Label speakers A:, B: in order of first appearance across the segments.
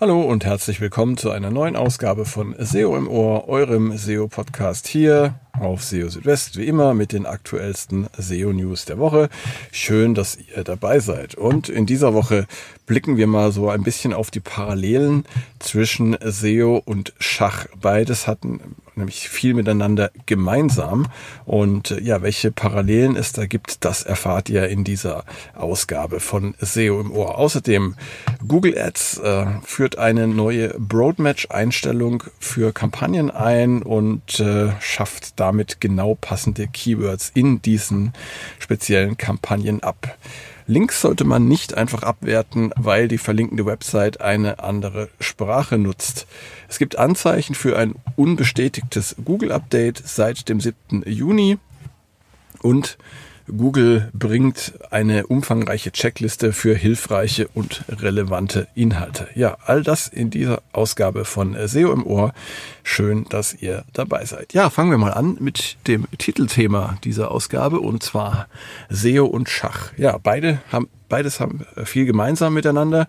A: Hallo und herzlich willkommen zu einer neuen Ausgabe von SEO im Ohr, eurem SEO-Podcast hier auf SEO Südwest, wie immer mit den aktuellsten SEO-News der Woche. Schön, dass ihr dabei seid. Und in dieser Woche blicken wir mal so ein bisschen auf die Parallelen zwischen SEO und Schach. Beides hatten nämlich viel miteinander gemeinsam. Und äh, ja, welche Parallelen es da gibt, das erfahrt ihr in dieser Ausgabe von SEO im Ohr. Außerdem Google Ads äh, führt eine neue Broadmatch-Einstellung für Kampagnen ein und äh, schafft damit genau passende Keywords in diesen speziellen Kampagnen ab. Links sollte man nicht einfach abwerten, weil die verlinkende Website eine andere Sprache nutzt. Es gibt Anzeichen für ein unbestätigtes Google-Update seit dem 7. Juni und Google bringt eine umfangreiche Checkliste für hilfreiche und relevante Inhalte. Ja, all das in dieser Ausgabe von SEO im Ohr. Schön, dass ihr dabei seid. Ja, fangen wir mal an mit dem Titelthema dieser Ausgabe und zwar SEO und Schach. Ja, beide haben Beides haben viel gemeinsam miteinander.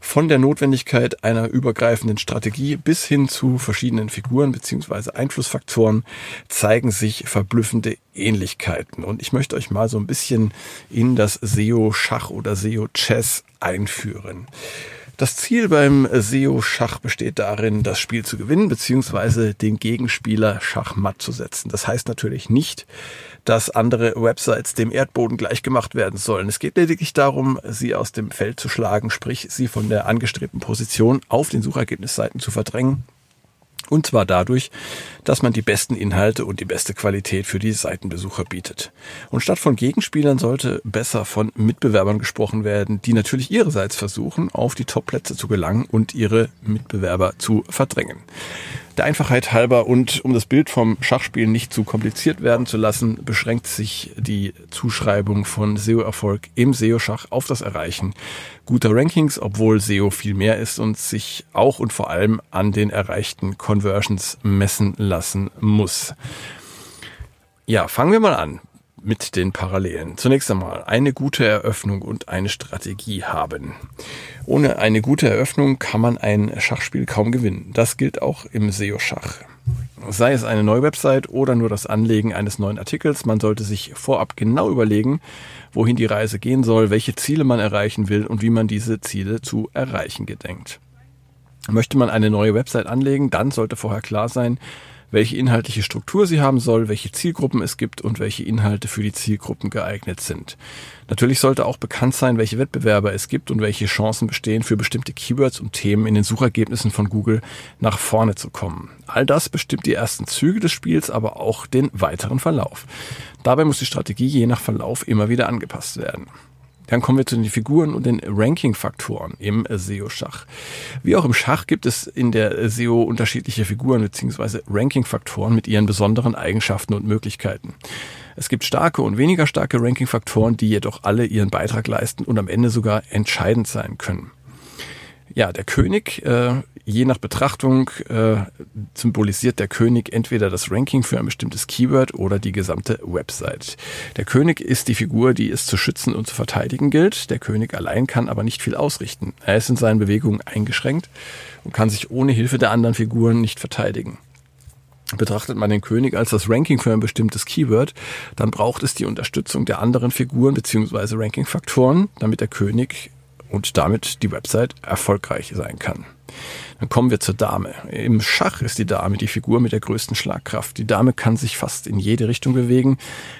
A: Von der Notwendigkeit einer übergreifenden Strategie bis hin zu verschiedenen Figuren beziehungsweise Einflussfaktoren zeigen sich verblüffende Ähnlichkeiten. Und ich möchte euch mal so ein bisschen in das SEO-Schach oder SEO-Chess einführen. Das Ziel beim SEO-Schach besteht darin, das Spiel zu gewinnen beziehungsweise den Gegenspieler schachmatt zu setzen. Das heißt natürlich nicht, dass andere Websites dem Erdboden gleichgemacht werden sollen. Es geht lediglich darum, sie aus dem Feld zu schlagen, sprich sie von der angestrebten Position auf den Suchergebnisseiten zu verdrängen und zwar dadurch, dass man die besten Inhalte und die beste Qualität für die Seitenbesucher bietet. Und statt von Gegenspielern sollte besser von Mitbewerbern gesprochen werden, die natürlich ihrerseits versuchen, auf die Topplätze zu gelangen und ihre Mitbewerber zu verdrängen. Der Einfachheit halber und um das Bild vom Schachspiel nicht zu kompliziert werden zu lassen, beschränkt sich die Zuschreibung von SEO-Erfolg im SEO-Schach auf das Erreichen guter Rankings, obwohl SEO viel mehr ist und sich auch und vor allem an den erreichten Conversions messen lassen muss. Ja, fangen wir mal an mit den Parallelen. Zunächst einmal eine gute Eröffnung und eine Strategie haben. Ohne eine gute Eröffnung kann man ein Schachspiel kaum gewinnen. Das gilt auch im SEO-Schach. Sei es eine neue Website oder nur das Anlegen eines neuen Artikels, man sollte sich vorab genau überlegen, wohin die Reise gehen soll, welche Ziele man erreichen will und wie man diese Ziele zu erreichen gedenkt. Möchte man eine neue Website anlegen, dann sollte vorher klar sein, welche inhaltliche Struktur sie haben soll, welche Zielgruppen es gibt und welche Inhalte für die Zielgruppen geeignet sind. Natürlich sollte auch bekannt sein, welche Wettbewerber es gibt und welche Chancen bestehen, für bestimmte Keywords und Themen in den Suchergebnissen von Google nach vorne zu kommen. All das bestimmt die ersten Züge des Spiels, aber auch den weiteren Verlauf. Dabei muss die Strategie je nach Verlauf immer wieder angepasst werden. Dann kommen wir zu den Figuren und den Ranking-Faktoren im SEO-Schach. Wie auch im Schach gibt es in der SEO unterschiedliche Figuren bzw. Ranking-Faktoren mit ihren besonderen Eigenschaften und Möglichkeiten. Es gibt starke und weniger starke Ranking-Faktoren, die jedoch alle ihren Beitrag leisten und am Ende sogar entscheidend sein können. Ja, der König äh, Je nach Betrachtung äh, symbolisiert der König entweder das Ranking für ein bestimmtes Keyword oder die gesamte Website. Der König ist die Figur, die es zu schützen und zu verteidigen gilt. Der König allein kann aber nicht viel ausrichten. Er ist in seinen Bewegungen eingeschränkt und kann sich ohne Hilfe der anderen Figuren nicht verteidigen. Betrachtet man den König als das Ranking für ein bestimmtes Keyword, dann braucht es die Unterstützung der anderen Figuren bzw. Ranking-Faktoren, damit der König und damit die Website erfolgreich sein kann. Dann kommen wir zur Dame. Im Schach ist die Dame die Figur mit der größten Schlagkraft. Die Dame kann sich fast in jede Richtung bewegen.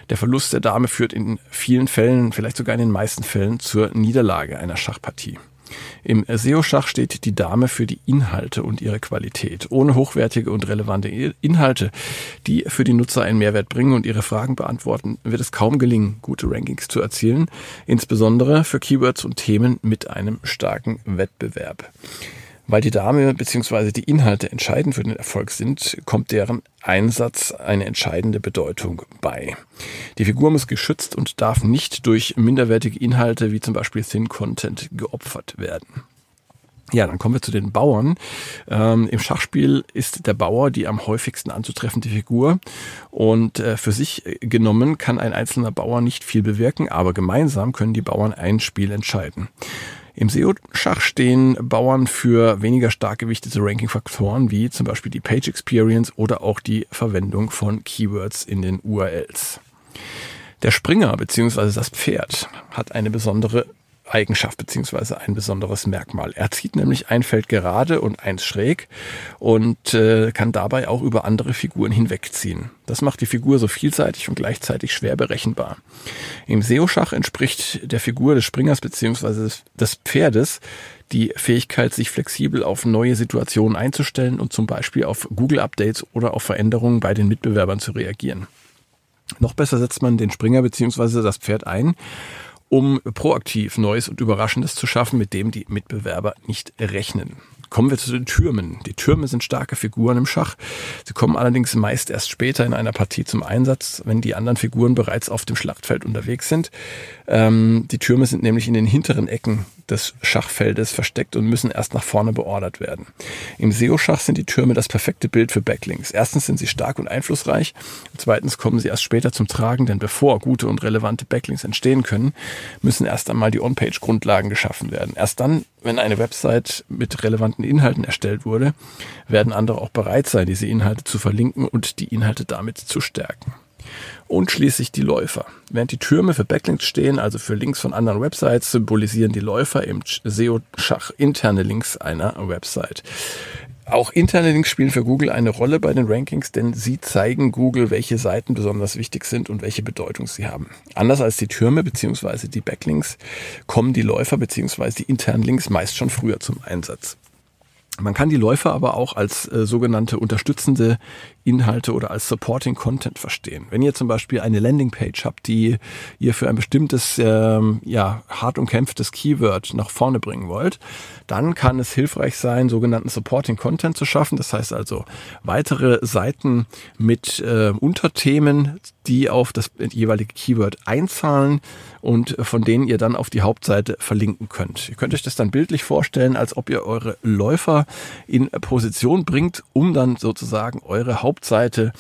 A: Der Verlust der Dame führt in vielen Fällen, vielleicht sogar in den meisten Fällen, zur Niederlage einer Schachpartie. Im SEO-Schach steht die Dame für die Inhalte und ihre Qualität. Ohne hochwertige und relevante Inhalte, die für die Nutzer einen Mehrwert bringen und ihre Fragen beantworten, wird es kaum gelingen, gute Rankings zu erzielen, insbesondere für Keywords und Themen mit einem starken Wettbewerb. Weil die Dame bzw. die Inhalte entscheidend für den Erfolg sind, kommt deren Einsatz eine entscheidende Bedeutung bei. Die Figur muss geschützt und darf nicht durch minderwertige Inhalte wie zum Beispiel Thin Content geopfert werden. Ja, dann kommen wir zu den Bauern. Ähm, Im Schachspiel ist der Bauer die am häufigsten anzutreffende Figur und äh, für sich genommen kann ein einzelner Bauer nicht viel bewirken, aber gemeinsam können die Bauern ein Spiel entscheiden. Im SEO-Schach stehen Bauern für weniger stark gewichtete Ranking-Faktoren wie zum Beispiel die Page Experience oder auch die Verwendung von Keywords in den URLs. Der Springer bzw. das Pferd hat eine besondere Eigenschaft beziehungsweise ein besonderes Merkmal. Er zieht nämlich ein Feld gerade und eins schräg und äh, kann dabei auch über andere Figuren hinwegziehen. Das macht die Figur so vielseitig und gleichzeitig schwer berechenbar. Im SEO-Schach entspricht der Figur des Springers beziehungsweise des Pferdes die Fähigkeit, sich flexibel auf neue Situationen einzustellen und zum Beispiel auf Google-Updates oder auf Veränderungen bei den Mitbewerbern zu reagieren. Noch besser setzt man den Springer beziehungsweise das Pferd ein um proaktiv Neues und Überraschendes zu schaffen, mit dem die Mitbewerber nicht rechnen. Kommen wir zu den Türmen. Die Türme sind starke Figuren im Schach. Sie kommen allerdings meist erst später in einer Partie zum Einsatz, wenn die anderen Figuren bereits auf dem Schlachtfeld unterwegs sind. Ähm, die Türme sind nämlich in den hinteren Ecken des Schachfeldes versteckt und müssen erst nach vorne beordert werden. Im SEO-Schach sind die Türme das perfekte Bild für Backlinks. Erstens sind sie stark und einflussreich. Zweitens kommen sie erst später zum Tragen, denn bevor gute und relevante Backlinks entstehen können, müssen erst einmal die On-Page-Grundlagen geschaffen werden. Erst dann, wenn eine Website mit relevanten Inhalten erstellt wurde, werden andere auch bereit sein, diese Inhalte zu verlinken und die Inhalte damit zu stärken und schließlich die Läufer. Während die Türme für Backlinks stehen, also für Links von anderen Websites, symbolisieren die Läufer im SEO-Schach interne Links einer Website. Auch interne Links spielen für Google eine Rolle bei den Rankings, denn sie zeigen Google, welche Seiten besonders wichtig sind und welche Bedeutung sie haben. Anders als die Türme bzw. die Backlinks kommen die Läufer bzw. die internen Links meist schon früher zum Einsatz. Man kann die Läufer aber auch als äh, sogenannte unterstützende Inhalte oder als Supporting Content verstehen. Wenn ihr zum Beispiel eine Landingpage habt, die ihr für ein bestimmtes, ähm, ja, hart umkämpftes Keyword nach vorne bringen wollt, dann kann es hilfreich sein, sogenannten Supporting Content zu schaffen. Das heißt also weitere Seiten mit äh, Unterthemen, die auf das jeweilige Keyword einzahlen und von denen ihr dann auf die Hauptseite verlinken könnt. Ihr könnt euch das dann bildlich vorstellen, als ob ihr eure Läufer in Position bringt, um dann sozusagen eure Haupt Hauptseite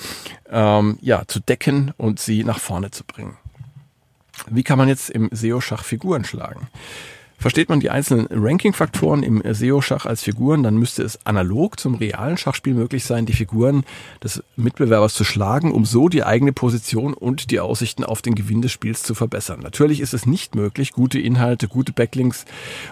A: ähm, ja, zu decken und sie nach vorne zu bringen. Wie kann man jetzt im SEO-Schach Figuren schlagen? Versteht man die einzelnen Ranking-Faktoren im SEO-Schach als Figuren, dann müsste es analog zum realen Schachspiel möglich sein, die Figuren des Mitbewerbers zu schlagen, um so die eigene Position und die Aussichten auf den Gewinn des Spiels zu verbessern. Natürlich ist es nicht möglich, gute Inhalte, gute Backlinks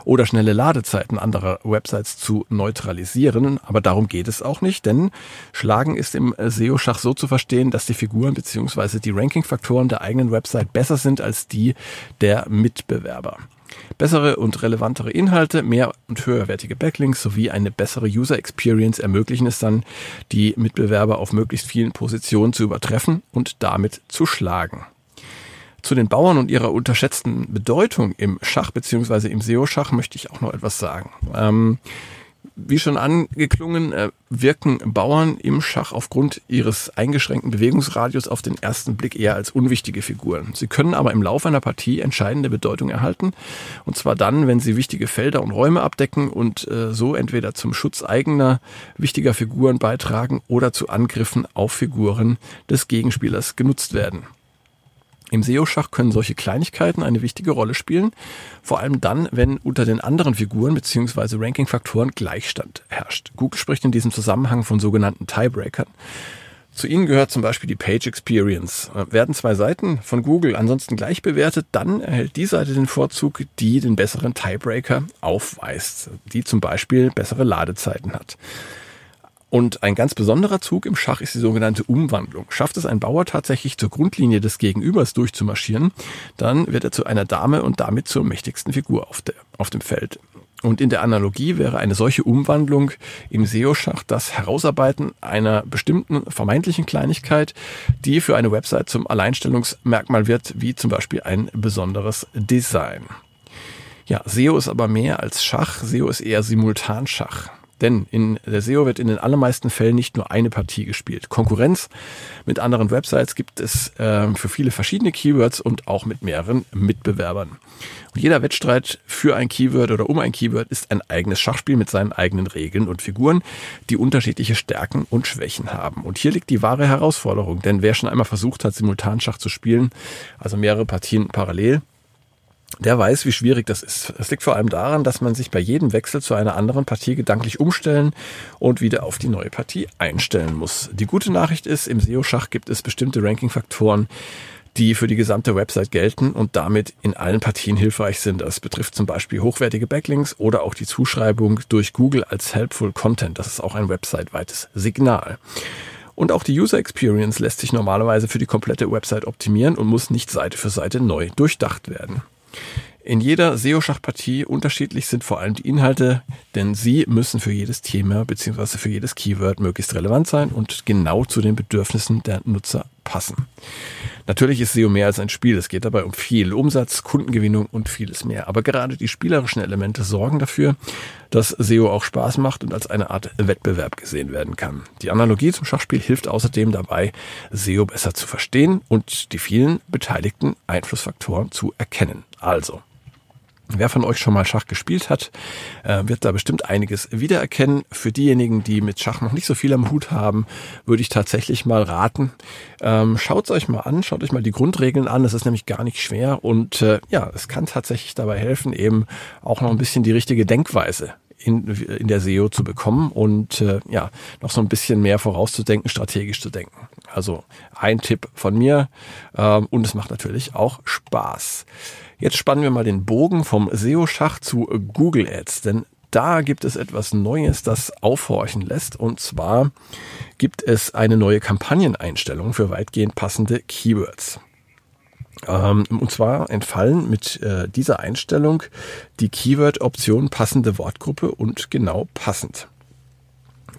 A: oder schnelle Ladezeiten anderer Websites zu neutralisieren, aber darum geht es auch nicht, denn Schlagen ist im SEO-Schach so zu verstehen, dass die Figuren bzw. die Ranking-Faktoren der eigenen Website besser sind als die der Mitbewerber. Bessere und relevantere Inhalte, mehr und höherwertige Backlinks sowie eine bessere User Experience ermöglichen es dann, die Mitbewerber auf möglichst vielen Positionen zu übertreffen und damit zu schlagen. Zu den Bauern und ihrer unterschätzten Bedeutung im Schach bzw. im SEO-Schach möchte ich auch noch etwas sagen. Ähm, wie schon angeklungen, äh, wirken Bauern im Schach aufgrund ihres eingeschränkten Bewegungsradius auf den ersten Blick eher als unwichtige Figuren. Sie können aber im Laufe einer Partie entscheidende Bedeutung erhalten, und zwar dann, wenn sie wichtige Felder und Räume abdecken und äh, so entweder zum Schutz eigener wichtiger Figuren beitragen oder zu Angriffen auf Figuren des Gegenspielers genutzt werden. Im SEO-Schach können solche Kleinigkeiten eine wichtige Rolle spielen, vor allem dann, wenn unter den anderen Figuren bzw. Ranking-Faktoren Gleichstand herrscht. Google spricht in diesem Zusammenhang von sogenannten Tiebreakern. Zu ihnen gehört zum Beispiel die Page Experience. Werden zwei Seiten von Google ansonsten gleich bewertet, dann erhält die Seite den Vorzug, die den besseren Tiebreaker aufweist, die zum Beispiel bessere Ladezeiten hat. Und ein ganz besonderer Zug im Schach ist die sogenannte Umwandlung. Schafft es ein Bauer tatsächlich zur Grundlinie des Gegenübers durchzumarschieren, dann wird er zu einer Dame und damit zur mächtigsten Figur auf, der, auf dem Feld. Und in der Analogie wäre eine solche Umwandlung im SEO-Schach das Herausarbeiten einer bestimmten vermeintlichen Kleinigkeit, die für eine Website zum Alleinstellungsmerkmal wird, wie zum Beispiel ein besonderes Design. Ja, SEO ist aber mehr als Schach. SEO ist eher Simultanschach. Denn in der SEO wird in den allermeisten Fällen nicht nur eine Partie gespielt. Konkurrenz mit anderen Websites gibt es äh, für viele verschiedene Keywords und auch mit mehreren Mitbewerbern. Und jeder Wettstreit für ein Keyword oder um ein Keyword ist ein eigenes Schachspiel mit seinen eigenen Regeln und Figuren, die unterschiedliche Stärken und Schwächen haben. Und hier liegt die wahre Herausforderung, denn wer schon einmal versucht hat, Simultanschach zu spielen, also mehrere Partien parallel, der weiß, wie schwierig das ist. Es liegt vor allem daran, dass man sich bei jedem Wechsel zu einer anderen Partie gedanklich umstellen und wieder auf die neue Partie einstellen muss. Die gute Nachricht ist, im SEO-Schach gibt es bestimmte Ranking-Faktoren, die für die gesamte Website gelten und damit in allen Partien hilfreich sind. Das betrifft zum Beispiel hochwertige Backlinks oder auch die Zuschreibung durch Google als Helpful Content. Das ist auch ein websiteweites Signal. Und auch die User Experience lässt sich normalerweise für die komplette Website optimieren und muss nicht Seite für Seite neu durchdacht werden. In jeder SEO-Schachpartie unterschiedlich sind vor allem die Inhalte, denn sie müssen für jedes Thema bzw. für jedes Keyword möglichst relevant sein und genau zu den Bedürfnissen der Nutzer passen. Natürlich ist SEO mehr als ein Spiel. Es geht dabei um viel Umsatz, Kundengewinnung und vieles mehr. Aber gerade die spielerischen Elemente sorgen dafür, dass SEO auch Spaß macht und als eine Art Wettbewerb gesehen werden kann. Die Analogie zum Schachspiel hilft außerdem dabei, SEO besser zu verstehen und die vielen beteiligten Einflussfaktoren zu erkennen. Also, Wer von euch schon mal Schach gespielt hat, äh, wird da bestimmt einiges wiedererkennen. Für diejenigen, die mit Schach noch nicht so viel am Hut haben, würde ich tatsächlich mal raten. Ähm, schaut es euch mal an, schaut euch mal die Grundregeln an. Es ist nämlich gar nicht schwer und äh, ja, es kann tatsächlich dabei helfen, eben auch noch ein bisschen die richtige Denkweise in, in der SEO zu bekommen und äh, ja, noch so ein bisschen mehr vorauszudenken, strategisch zu denken. Also ein Tipp von mir ähm, und es macht natürlich auch Spaß. Jetzt spannen wir mal den Bogen vom SEO-Schach zu Google Ads, denn da gibt es etwas Neues, das aufhorchen lässt. Und zwar gibt es eine neue Kampagneneinstellung für weitgehend passende Keywords. Ähm, und zwar entfallen mit äh, dieser Einstellung die Keyword-Option passende Wortgruppe und genau passend.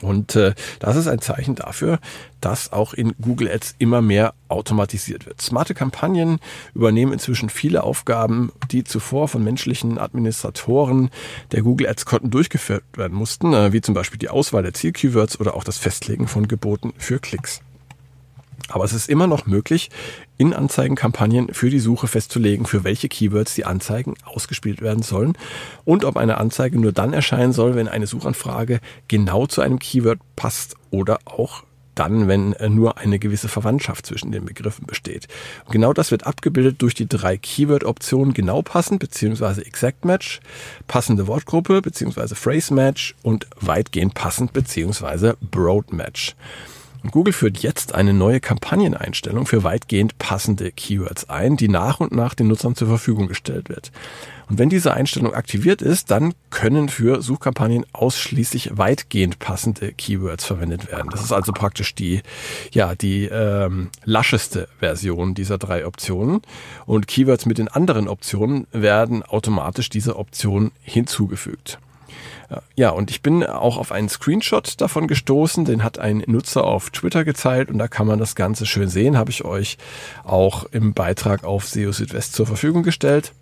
A: Und äh, das ist ein Zeichen dafür, dass auch in Google Ads immer mehr automatisiert wird. Smarte Kampagnen übernehmen inzwischen viele Aufgaben, die zuvor von menschlichen Administratoren der Google Ads Konten durchgeführt werden mussten, äh, wie zum Beispiel die Auswahl der Zielkeywords oder auch das Festlegen von Geboten für Klicks. Aber es ist immer noch möglich, in Anzeigenkampagnen für die Suche festzulegen, für welche Keywords die Anzeigen ausgespielt werden sollen und ob eine Anzeige nur dann erscheinen soll, wenn eine Suchanfrage genau zu einem Keyword passt oder auch dann, wenn äh, nur eine gewisse Verwandtschaft zwischen den Begriffen besteht. Und genau das wird abgebildet durch die drei Keyword-Optionen genau passend bzw. Exact Match, passende Wortgruppe bzw. Phrase Match und weitgehend passend bzw. Broad Match. Google führt jetzt eine neue Kampagneneinstellung für weitgehend passende Keywords ein, die nach und nach den Nutzern zur Verfügung gestellt wird. Und wenn diese Einstellung aktiviert ist, dann können für Suchkampagnen ausschließlich weitgehend passende Keywords verwendet werden. Das ist also praktisch die, ja, die ähm, lascheste Version dieser drei Optionen. Und Keywords mit den anderen Optionen werden automatisch dieser Option hinzugefügt. Ja, und ich bin auch auf einen Screenshot davon gestoßen, den hat ein Nutzer auf Twitter geteilt und da kann man das Ganze schön sehen, habe ich euch auch im Beitrag auf SEO Südwest zur Verfügung gestellt.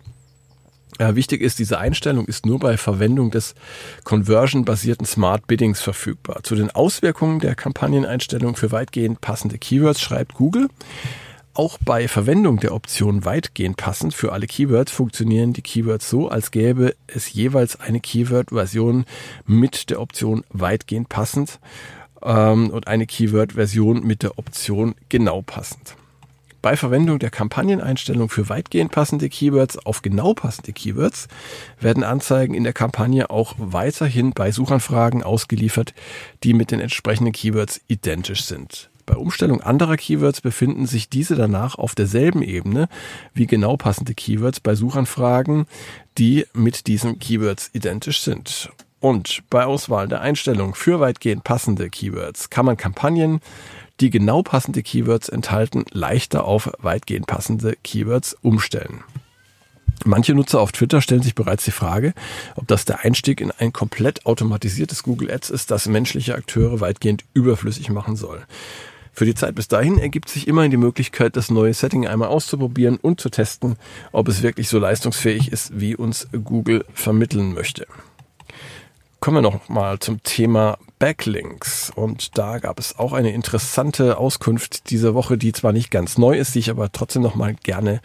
A: Ja, wichtig ist, diese Einstellung ist nur bei Verwendung des conversion-basierten Smart Biddings verfügbar. Zu den Auswirkungen der Kampagneneinstellung für weitgehend passende Keywords schreibt Google. Auch bei Verwendung der Option weitgehend passend für alle Keywords funktionieren die Keywords so, als gäbe es jeweils eine Keyword-Version mit der Option weitgehend passend ähm, und eine Keyword-Version mit der Option genau passend. Bei Verwendung der Kampagneneinstellung für weitgehend passende Keywords auf genau passende Keywords werden Anzeigen in der Kampagne auch weiterhin bei Suchanfragen ausgeliefert, die mit den entsprechenden Keywords identisch sind. Bei Umstellung anderer Keywords befinden sich diese danach auf derselben Ebene wie genau passende Keywords bei Suchanfragen, die mit diesen Keywords identisch sind. Und bei Auswahl der Einstellung für weitgehend passende Keywords kann man Kampagnen, die genau passende Keywords enthalten, leichter auf weitgehend passende Keywords umstellen. Manche Nutzer auf Twitter stellen sich bereits die Frage, ob das der Einstieg in ein komplett automatisiertes Google Ads ist, das menschliche Akteure weitgehend überflüssig machen soll. Für die Zeit bis dahin ergibt sich immerhin die Möglichkeit, das neue Setting einmal auszuprobieren und zu testen, ob es wirklich so leistungsfähig ist, wie uns Google vermitteln möchte. Kommen wir noch mal zum Thema Backlinks. Und da gab es auch eine interessante Auskunft diese Woche, die zwar nicht ganz neu ist, die ich aber trotzdem noch mal gerne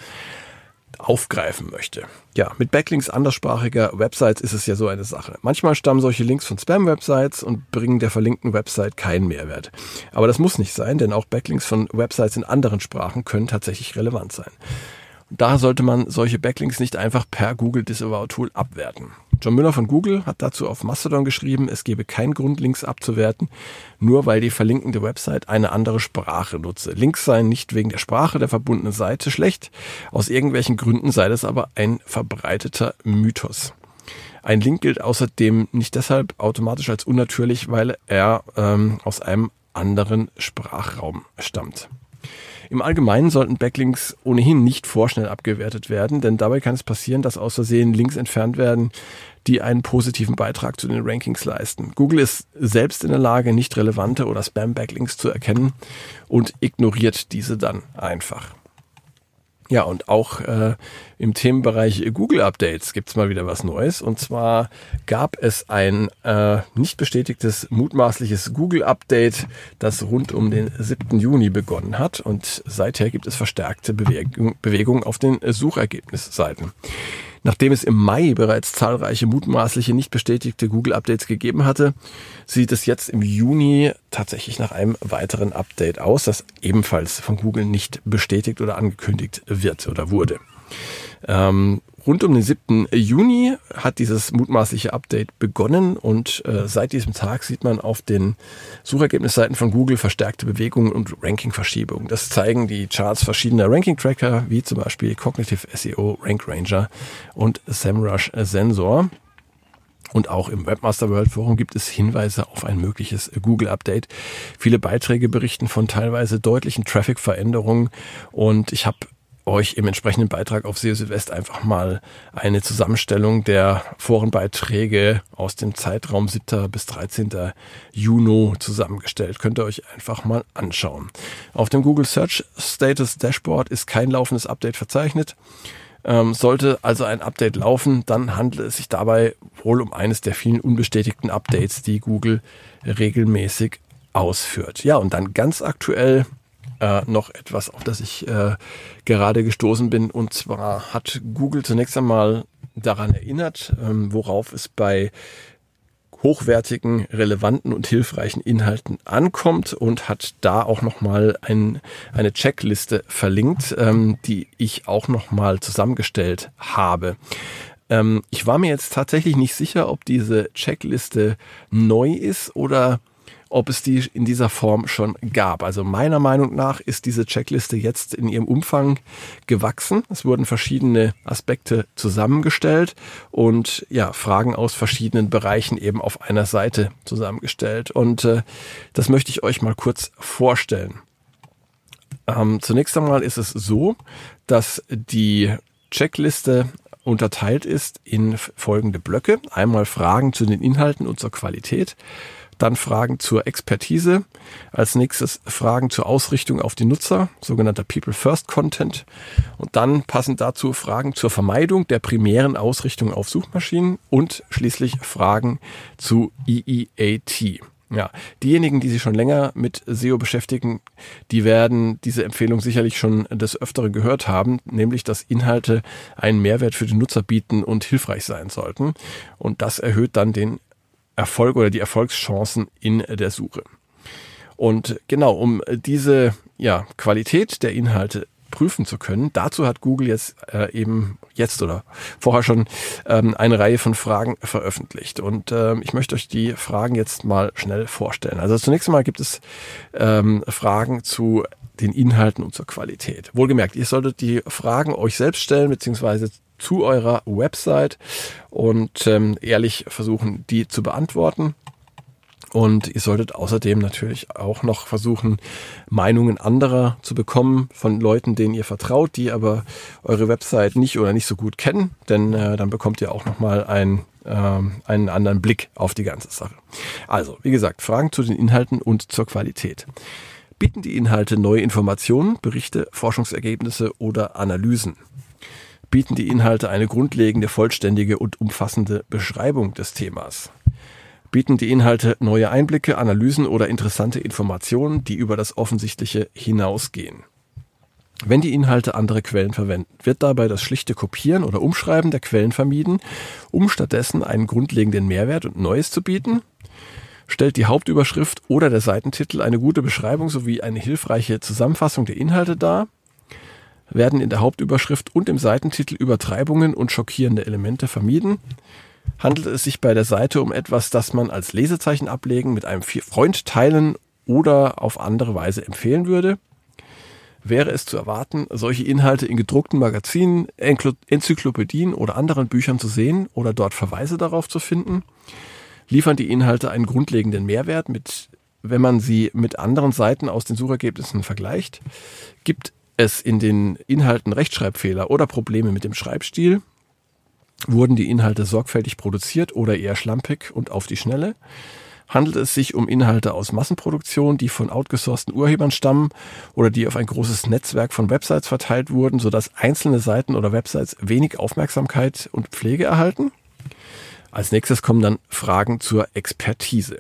A: aufgreifen möchte. Ja, mit Backlinks anderssprachiger Websites ist es ja so eine Sache. Manchmal stammen solche Links von Spam-Websites und bringen der verlinkten Website keinen Mehrwert. Aber das muss nicht sein, denn auch Backlinks von Websites in anderen Sprachen können tatsächlich relevant sein. Daher sollte man solche Backlinks nicht einfach per Google Disavow Tool abwerten. John Müller von Google hat dazu auf Mastodon geschrieben, es gebe keinen Grund, Links abzuwerten, nur weil die verlinkende Website eine andere Sprache nutze. Links seien nicht wegen der Sprache der verbundenen Seite schlecht, aus irgendwelchen Gründen sei das aber ein verbreiteter Mythos. Ein Link gilt außerdem nicht deshalb automatisch als unnatürlich, weil er ähm, aus einem anderen Sprachraum stammt. Im Allgemeinen sollten Backlinks ohnehin nicht vorschnell abgewertet werden, denn dabei kann es passieren, dass aus Versehen Links entfernt werden, die einen positiven Beitrag zu den Rankings leisten. Google ist selbst in der Lage, nicht relevante oder Spam-Backlinks zu erkennen und ignoriert diese dann einfach. Ja, und auch äh, im Themenbereich Google Updates gibt's mal wieder was Neues. Und zwar gab es ein äh, nicht bestätigtes, mutmaßliches Google Update, das rund um den 7. Juni begonnen hat. Und seither gibt es verstärkte Bewegung, Bewegung auf den Suchergebnisseiten. Nachdem es im Mai bereits zahlreiche mutmaßliche nicht bestätigte Google-Updates gegeben hatte, sieht es jetzt im Juni tatsächlich nach einem weiteren Update aus, das ebenfalls von Google nicht bestätigt oder angekündigt wird oder wurde. Ähm, rund um den 7. Juni hat dieses mutmaßliche Update begonnen und äh, seit diesem Tag sieht man auf den Suchergebnisseiten von Google verstärkte Bewegungen und Rankingverschiebungen. Das zeigen die Charts verschiedener Ranking-Tracker, wie zum Beispiel Cognitive SEO, Rank Ranger und SEMrush Sensor. Und auch im Webmaster World Forum gibt es Hinweise auf ein mögliches Google-Update. Viele Beiträge berichten von teilweise deutlichen Traffic-Veränderungen und ich habe euch im entsprechenden Beitrag auf SEO Südwest einfach mal eine Zusammenstellung der Forenbeiträge aus dem Zeitraum 7. bis 13. Juni zusammengestellt. Könnt ihr euch einfach mal anschauen. Auf dem Google Search Status Dashboard ist kein laufendes Update verzeichnet. Ähm, sollte also ein Update laufen, dann handelt es sich dabei wohl um eines der vielen unbestätigten Updates, die Google regelmäßig ausführt. Ja, und dann ganz aktuell äh, noch etwas, auf das ich äh, gerade gestoßen bin. Und zwar hat Google zunächst einmal daran erinnert, ähm, worauf es bei hochwertigen, relevanten und hilfreichen Inhalten ankommt und hat da auch nochmal ein, eine Checkliste verlinkt, ähm, die ich auch nochmal zusammengestellt habe. Ähm, ich war mir jetzt tatsächlich nicht sicher, ob diese Checkliste neu ist oder ob es die in dieser Form schon gab. Also meiner Meinung nach ist diese Checkliste jetzt in ihrem Umfang gewachsen. Es wurden verschiedene Aspekte zusammengestellt und ja, Fragen aus verschiedenen Bereichen eben auf einer Seite zusammengestellt. Und äh, das möchte ich euch mal kurz vorstellen. Ähm, zunächst einmal ist es so, dass die Checkliste unterteilt ist in folgende Blöcke. Einmal Fragen zu den Inhalten und zur Qualität dann Fragen zur Expertise, als nächstes Fragen zur Ausrichtung auf die Nutzer, sogenannter People First Content und dann passend dazu Fragen zur Vermeidung der primären Ausrichtung auf Suchmaschinen und schließlich Fragen zu EEAT. Ja, diejenigen, die sich schon länger mit SEO beschäftigen, die werden diese Empfehlung sicherlich schon des Öfteren gehört haben, nämlich dass Inhalte einen Mehrwert für den Nutzer bieten und hilfreich sein sollten. Und das erhöht dann den Erfolg oder die Erfolgschancen in der Suche. Und genau, um diese ja, Qualität der Inhalte prüfen zu können. Dazu hat Google jetzt äh, eben jetzt oder vorher schon ähm, eine Reihe von Fragen veröffentlicht. Und ähm, ich möchte euch die Fragen jetzt mal schnell vorstellen. Also zunächst einmal gibt es ähm, Fragen zu den Inhalten und zur Qualität. Wohlgemerkt, ihr solltet die Fragen euch selbst stellen, beziehungsweise zu eurer Website und ähm, ehrlich versuchen, die zu beantworten. Und ihr solltet außerdem natürlich auch noch versuchen, Meinungen anderer zu bekommen von Leuten, denen ihr vertraut, die aber eure Website nicht oder nicht so gut kennen, denn äh, dann bekommt ihr auch nochmal ein, äh, einen anderen Blick auf die ganze Sache. Also, wie gesagt, Fragen zu den Inhalten und zur Qualität. Bieten die Inhalte neue Informationen, Berichte, Forschungsergebnisse oder Analysen? Bieten die Inhalte eine grundlegende, vollständige und umfassende Beschreibung des Themas. Bieten die Inhalte neue Einblicke, Analysen oder interessante Informationen, die über das Offensichtliche hinausgehen. Wenn die Inhalte andere Quellen verwenden, wird dabei das schlichte Kopieren oder Umschreiben der Quellen vermieden, um stattdessen einen grundlegenden Mehrwert und Neues zu bieten. Stellt die Hauptüberschrift oder der Seitentitel eine gute Beschreibung sowie eine hilfreiche Zusammenfassung der Inhalte dar? Werden in der Hauptüberschrift und im Seitentitel Übertreibungen und schockierende Elemente vermieden. Handelt es sich bei der Seite um etwas, das man als Lesezeichen ablegen, mit einem Freund teilen oder auf andere Weise empfehlen würde? Wäre es zu erwarten, solche Inhalte in gedruckten Magazinen, Enzyklopädien oder anderen Büchern zu sehen oder dort Verweise darauf zu finden? Liefern die Inhalte einen grundlegenden Mehrwert, mit, wenn man sie mit anderen Seiten aus den Suchergebnissen vergleicht? Gibt es in den Inhalten Rechtschreibfehler oder Probleme mit dem Schreibstil? Wurden die Inhalte sorgfältig produziert oder eher schlampig und auf die Schnelle? Handelt es sich um Inhalte aus Massenproduktion, die von outgesourcten Urhebern stammen oder die auf ein großes Netzwerk von Websites verteilt wurden, sodass einzelne Seiten oder Websites wenig Aufmerksamkeit und Pflege erhalten? Als nächstes kommen dann Fragen zur Expertise.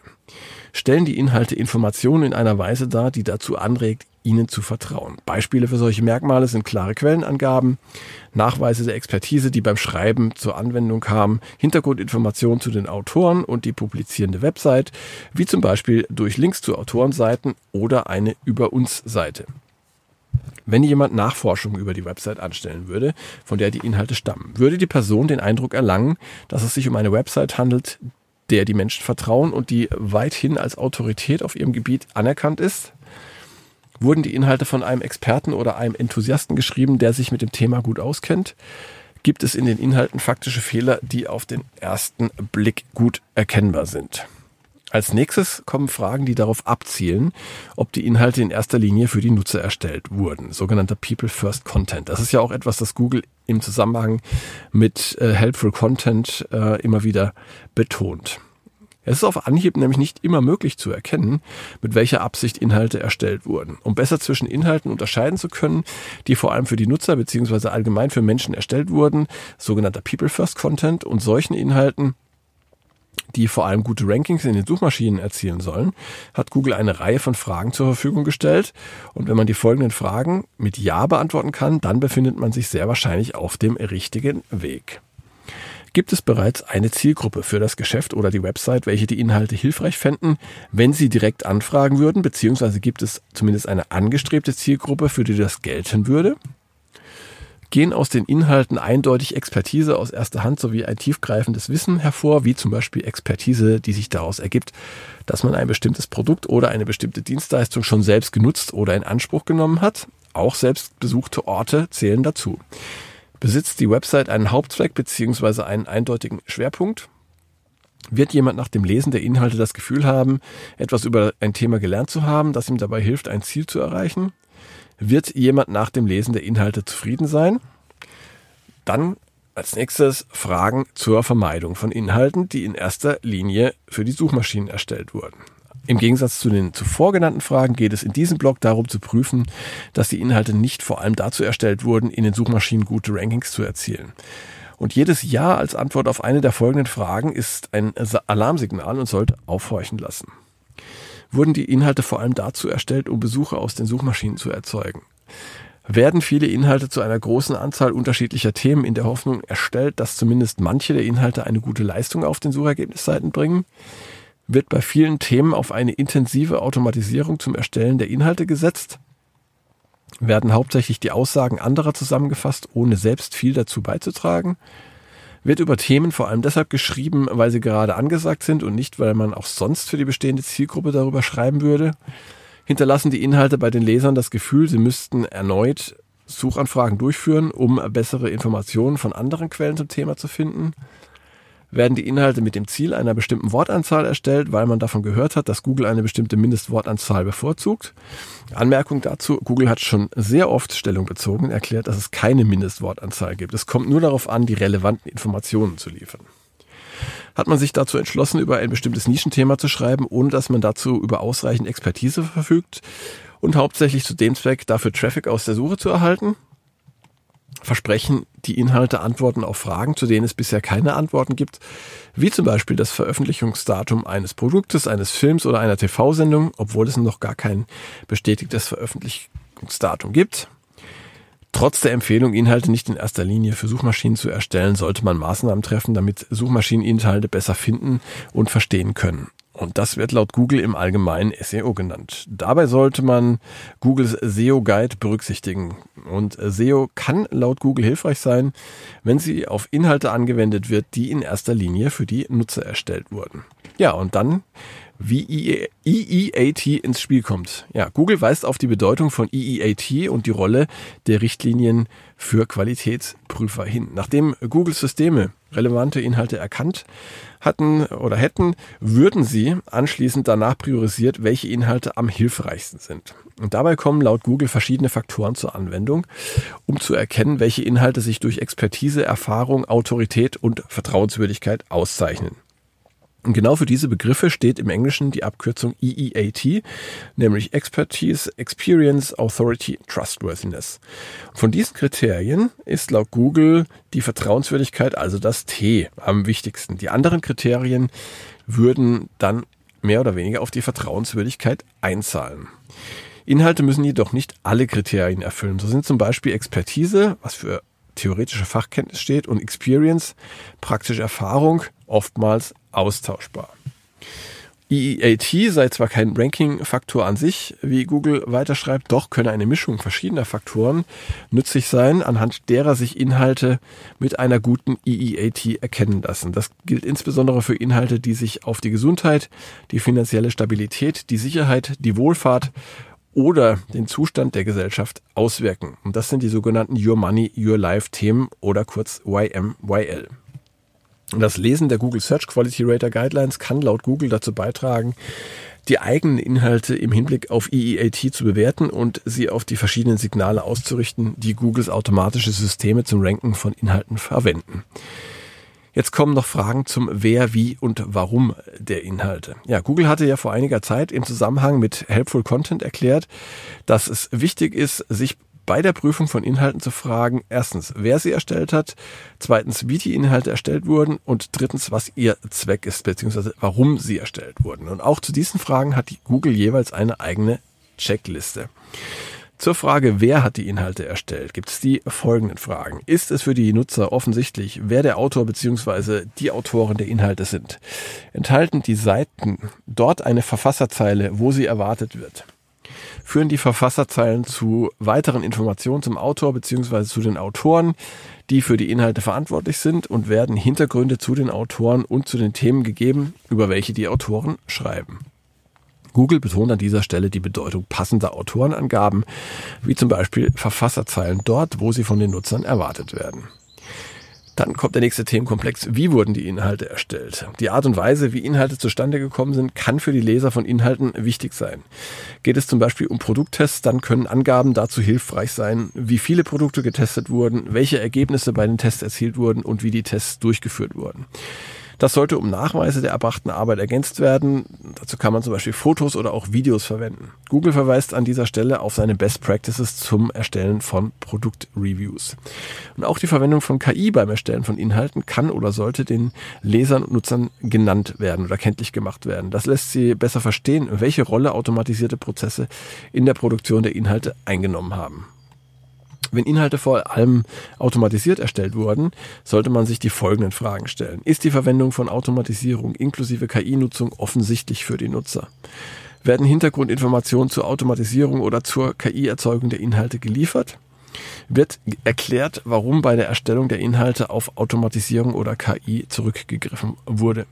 A: Stellen die Inhalte Informationen in einer Weise dar, die dazu anregt, ihnen zu vertrauen. Beispiele für solche Merkmale sind klare Quellenangaben, Nachweise der Expertise, die beim Schreiben zur Anwendung kamen, Hintergrundinformationen zu den Autoren und die publizierende Website, wie zum Beispiel durch Links zu Autorenseiten oder eine Über uns Seite. Wenn jemand Nachforschungen über die Website anstellen würde, von der die Inhalte stammen, würde die Person den Eindruck erlangen, dass es sich um eine Website handelt, der die Menschen vertrauen und die weithin als Autorität auf ihrem Gebiet anerkannt ist? Wurden die Inhalte von einem Experten oder einem Enthusiasten geschrieben, der sich mit dem Thema gut auskennt? Gibt es in den Inhalten faktische Fehler, die auf den ersten Blick gut erkennbar sind? Als nächstes kommen Fragen, die darauf abzielen, ob die Inhalte in erster Linie für die Nutzer erstellt wurden. Sogenannter People First Content. Das ist ja auch etwas, das Google im Zusammenhang mit äh, Helpful Content äh, immer wieder betont. Es ist auf Anhieb nämlich nicht immer möglich zu erkennen, mit welcher Absicht Inhalte erstellt wurden. Um besser zwischen Inhalten unterscheiden zu können, die vor allem für die Nutzer bzw. allgemein für Menschen erstellt wurden, sogenannter People First Content und solchen Inhalten, die vor allem gute Rankings in den Suchmaschinen erzielen sollen, hat Google eine Reihe von Fragen zur Verfügung gestellt. Und wenn man die folgenden Fragen mit Ja beantworten kann, dann befindet man sich sehr wahrscheinlich auf dem richtigen Weg. Gibt es bereits eine Zielgruppe für das Geschäft oder die Website, welche die Inhalte hilfreich fänden, wenn sie direkt anfragen würden, beziehungsweise gibt es zumindest eine angestrebte Zielgruppe, für die das gelten würde? gehen aus den Inhalten eindeutig Expertise aus erster Hand sowie ein tiefgreifendes Wissen hervor, wie zum Beispiel Expertise, die sich daraus ergibt, dass man ein bestimmtes Produkt oder eine bestimmte Dienstleistung schon selbst genutzt oder in Anspruch genommen hat. Auch selbst besuchte Orte zählen dazu. Besitzt die Website einen Hauptzweck bzw. einen eindeutigen Schwerpunkt? Wird jemand nach dem Lesen der Inhalte das Gefühl haben, etwas über ein Thema gelernt zu haben, das ihm dabei hilft, ein Ziel zu erreichen? Wird jemand nach dem Lesen der Inhalte zufrieden sein? Dann als nächstes Fragen zur Vermeidung von Inhalten, die in erster Linie für die Suchmaschinen erstellt wurden. Im Gegensatz zu den zuvor genannten Fragen geht es in diesem Blog darum zu prüfen, dass die Inhalte nicht vor allem dazu erstellt wurden, in den Suchmaschinen gute Rankings zu erzielen. Und jedes Ja als Antwort auf eine der folgenden Fragen ist ein Alarmsignal und sollte aufhorchen lassen wurden die Inhalte vor allem dazu erstellt, um Besucher aus den Suchmaschinen zu erzeugen. Werden viele Inhalte zu einer großen Anzahl unterschiedlicher Themen in der Hoffnung erstellt, dass zumindest manche der Inhalte eine gute Leistung auf den Suchergebnisseiten bringen? Wird bei vielen Themen auf eine intensive Automatisierung zum Erstellen der Inhalte gesetzt? Werden hauptsächlich die Aussagen anderer zusammengefasst, ohne selbst viel dazu beizutragen? wird über Themen vor allem deshalb geschrieben, weil sie gerade angesagt sind und nicht, weil man auch sonst für die bestehende Zielgruppe darüber schreiben würde. Hinterlassen die Inhalte bei den Lesern das Gefühl, sie müssten erneut Suchanfragen durchführen, um bessere Informationen von anderen Quellen zum Thema zu finden werden die Inhalte mit dem Ziel einer bestimmten Wortanzahl erstellt, weil man davon gehört hat, dass Google eine bestimmte Mindestwortanzahl bevorzugt. Anmerkung dazu, Google hat schon sehr oft Stellung bezogen erklärt, dass es keine Mindestwortanzahl gibt. Es kommt nur darauf an, die relevanten Informationen zu liefern. Hat man sich dazu entschlossen, über ein bestimmtes Nischenthema zu schreiben, ohne dass man dazu über ausreichend Expertise verfügt und hauptsächlich zu dem Zweck dafür Traffic aus der Suche zu erhalten? versprechen die Inhalte Antworten auf Fragen, zu denen es bisher keine Antworten gibt, wie zum Beispiel das Veröffentlichungsdatum eines Produktes, eines Films oder einer TV-Sendung, obwohl es noch gar kein bestätigtes Veröffentlichungsdatum gibt. Trotz der Empfehlung, Inhalte nicht in erster Linie für Suchmaschinen zu erstellen, sollte man Maßnahmen treffen, damit Suchmaschinen Inhalte besser finden und verstehen können. Und das wird laut Google im Allgemeinen SEO genannt. Dabei sollte man Googles SEO Guide berücksichtigen. Und SEO kann laut Google hilfreich sein, wenn sie auf Inhalte angewendet wird, die in erster Linie für die Nutzer erstellt wurden. Ja, und dann wie EEAT ins Spiel kommt. Ja, Google weist auf die Bedeutung von EEAT und die Rolle der Richtlinien für Qualitätsprüfer hin. Nachdem Google Systeme relevante Inhalte erkannt hatten oder hätten, würden sie anschließend danach priorisiert, welche Inhalte am hilfreichsten sind. Und dabei kommen laut Google verschiedene Faktoren zur Anwendung, um zu erkennen, welche Inhalte sich durch Expertise, Erfahrung, Autorität und Vertrauenswürdigkeit auszeichnen. Und genau für diese Begriffe steht im Englischen die Abkürzung EEAT, nämlich Expertise, Experience, Authority, Trustworthiness. Von diesen Kriterien ist laut Google die Vertrauenswürdigkeit, also das T, am wichtigsten. Die anderen Kriterien würden dann mehr oder weniger auf die Vertrauenswürdigkeit einzahlen. Inhalte müssen jedoch nicht alle Kriterien erfüllen. So sind zum Beispiel Expertise, was für theoretische Fachkenntnis steht, und Experience, praktische Erfahrung, oftmals austauschbar. EEAT sei zwar kein Ranking-Faktor an sich, wie Google weiterschreibt, doch könne eine Mischung verschiedener Faktoren nützlich sein, anhand derer sich Inhalte mit einer guten EEAT erkennen lassen. Das gilt insbesondere für Inhalte, die sich auf die Gesundheit, die finanzielle Stabilität, die Sicherheit, die Wohlfahrt oder den Zustand der Gesellschaft auswirken. Und das sind die sogenannten Your Money, Your Life Themen oder kurz YMYL. Das Lesen der Google Search Quality Rater Guidelines kann laut Google dazu beitragen, die eigenen Inhalte im Hinblick auf EEAT zu bewerten und sie auf die verschiedenen Signale auszurichten, die Googles automatische Systeme zum Ranken von Inhalten verwenden. Jetzt kommen noch Fragen zum Wer, Wie und Warum der Inhalte. Ja, Google hatte ja vor einiger Zeit im Zusammenhang mit Helpful Content erklärt, dass es wichtig ist, sich bei der Prüfung von Inhalten zu fragen, erstens, wer sie erstellt hat, zweitens, wie die Inhalte erstellt wurden und drittens, was ihr Zweck ist, beziehungsweise warum sie erstellt wurden. Und auch zu diesen Fragen hat die Google jeweils eine eigene Checkliste. Zur Frage, wer hat die Inhalte erstellt, gibt es die folgenden Fragen. Ist es für die Nutzer offensichtlich, wer der Autor bzw. die Autoren der Inhalte sind? Enthalten die Seiten dort eine Verfasserzeile, wo sie erwartet wird? Führen die Verfasserzeilen zu weiteren Informationen zum Autor bzw. zu den Autoren, die für die Inhalte verantwortlich sind und werden Hintergründe zu den Autoren und zu den Themen gegeben, über welche die Autoren schreiben. Google betont an dieser Stelle die Bedeutung passender Autorenangaben, wie zum Beispiel Verfasserzeilen dort, wo sie von den Nutzern erwartet werden. Dann kommt der nächste Themenkomplex. Wie wurden die Inhalte erstellt? Die Art und Weise, wie Inhalte zustande gekommen sind, kann für die Leser von Inhalten wichtig sein. Geht es zum Beispiel um Produkttests, dann können Angaben dazu hilfreich sein, wie viele Produkte getestet wurden, welche Ergebnisse bei den Tests erzielt wurden und wie die Tests durchgeführt wurden. Das sollte um Nachweise der erbrachten Arbeit ergänzt werden. Dazu kann man zum Beispiel Fotos oder auch Videos verwenden. Google verweist an dieser Stelle auf seine Best Practices zum Erstellen von Produktreviews. Und auch die Verwendung von KI beim Erstellen von Inhalten kann oder sollte den Lesern und Nutzern genannt werden oder kenntlich gemacht werden. Das lässt sie besser verstehen, welche Rolle automatisierte Prozesse in der Produktion der Inhalte eingenommen haben. Wenn Inhalte vor allem automatisiert erstellt wurden, sollte man sich die folgenden Fragen stellen. Ist die Verwendung von Automatisierung inklusive KI-Nutzung offensichtlich für die Nutzer? Werden Hintergrundinformationen zur Automatisierung oder zur KI-Erzeugung der Inhalte geliefert? Wird erklärt, warum bei der Erstellung der Inhalte auf Automatisierung oder KI zurückgegriffen wurde?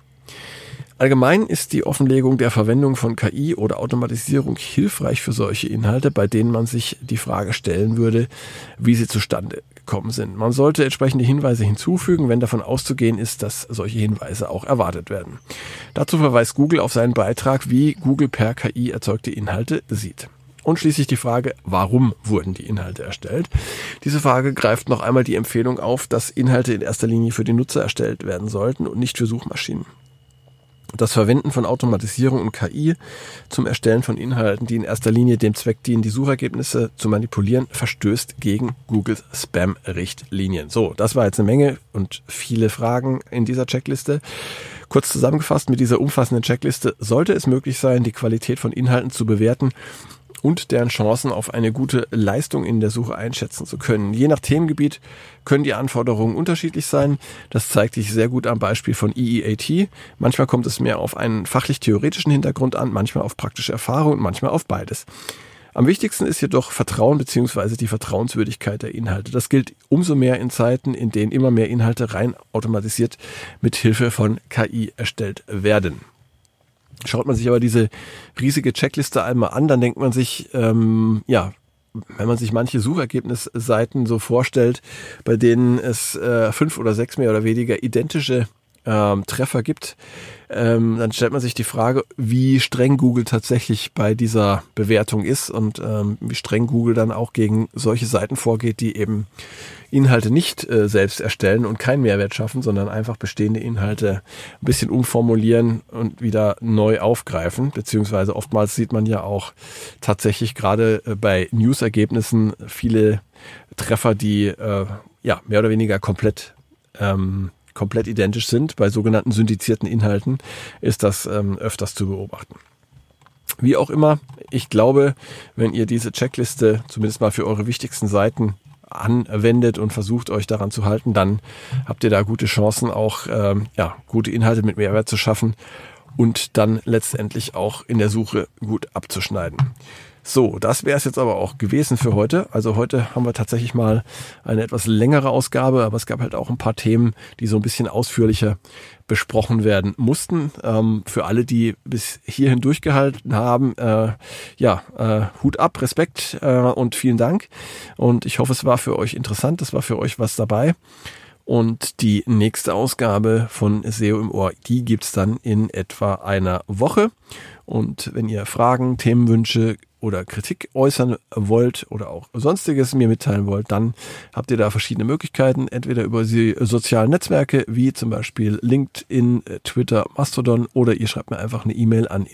A: Allgemein ist die Offenlegung der Verwendung von KI oder Automatisierung hilfreich für solche Inhalte, bei denen man sich die Frage stellen würde, wie sie zustande gekommen sind. Man sollte entsprechende Hinweise hinzufügen, wenn davon auszugehen ist, dass solche Hinweise auch erwartet werden. Dazu verweist Google auf seinen Beitrag, wie Google per KI erzeugte Inhalte sieht. Und schließlich die Frage, warum wurden die Inhalte erstellt? Diese Frage greift noch einmal die Empfehlung auf, dass Inhalte in erster Linie für die Nutzer erstellt werden sollten und nicht für Suchmaschinen. Das Verwenden von Automatisierung und KI zum Erstellen von Inhalten, die in erster Linie dem Zweck dienen, die Suchergebnisse zu manipulieren, verstößt gegen Googles Spam-Richtlinien. So, das war jetzt eine Menge und viele Fragen in dieser Checkliste. Kurz zusammengefasst, mit dieser umfassenden Checkliste sollte es möglich sein, die Qualität von Inhalten zu bewerten und deren Chancen auf eine gute Leistung in der Suche einschätzen zu können. Je nach Themengebiet können die Anforderungen unterschiedlich sein. Das zeigt sich sehr gut am Beispiel von EEAT. Manchmal kommt es mehr auf einen fachlich-theoretischen Hintergrund an, manchmal auf praktische Erfahrung und manchmal auf beides. Am wichtigsten ist jedoch Vertrauen beziehungsweise die Vertrauenswürdigkeit der Inhalte. Das gilt umso mehr in Zeiten, in denen immer mehr Inhalte rein automatisiert mit Hilfe von KI erstellt werden. Schaut man sich aber diese riesige Checkliste einmal an, dann denkt man sich, ähm, ja, wenn man sich manche Suchergebnisseiten so vorstellt, bei denen es äh, fünf oder sechs mehr oder weniger identische ähm, Treffer gibt, ähm, dann stellt man sich die Frage, wie streng Google tatsächlich bei dieser Bewertung ist und ähm, wie streng Google dann auch gegen solche Seiten vorgeht, die eben Inhalte nicht äh, selbst erstellen und keinen Mehrwert schaffen, sondern einfach bestehende Inhalte ein bisschen umformulieren und wieder neu aufgreifen. Beziehungsweise oftmals sieht man ja auch tatsächlich gerade äh, bei News-Ergebnissen viele Treffer, die äh, ja mehr oder weniger komplett ähm, komplett identisch sind. Bei sogenannten syndizierten Inhalten ist das ähm, öfters zu beobachten. Wie auch immer, ich glaube, wenn ihr diese Checkliste zumindest mal für eure wichtigsten Seiten anwendet und versucht euch daran zu halten, dann habt ihr da gute Chancen, auch ähm, ja, gute Inhalte mit Mehrwert zu schaffen und dann letztendlich auch in der Suche gut abzuschneiden. So, das wäre es jetzt aber auch gewesen für heute. Also heute haben wir tatsächlich mal eine etwas längere Ausgabe, aber es gab halt auch ein paar Themen, die so ein bisschen ausführlicher besprochen werden mussten. Ähm, für alle, die bis hierhin durchgehalten haben, äh, ja, äh, Hut ab, Respekt äh, und vielen Dank. Und ich hoffe, es war für euch interessant, es war für euch was dabei. Und die nächste Ausgabe von SEO im Ohr, die gibt's dann in etwa einer Woche. Und wenn ihr Fragen, Themenwünsche, oder Kritik äußern wollt oder auch sonstiges mir mitteilen wollt, dann habt ihr da verschiedene Möglichkeiten. Entweder über die sozialen Netzwerke wie zum Beispiel LinkedIn, Twitter, Mastodon oder ihr schreibt mir einfach eine E-Mail an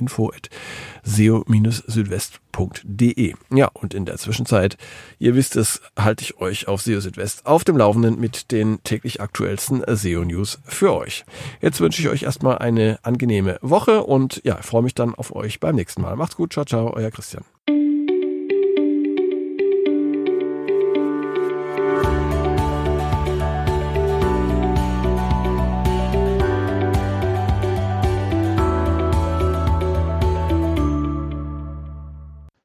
A: info.seo-südwest.de. Ja, und in der Zwischenzeit, ihr wisst es, halte ich euch auf SEO Südwest auf dem Laufenden mit den täglich aktuellsten SEO-News für euch. Jetzt wünsche ich euch erstmal eine angenehme Woche und ja, freue mich dann auf euch beim nächsten Mal. Macht's gut, ciao, ciao, euer Christian.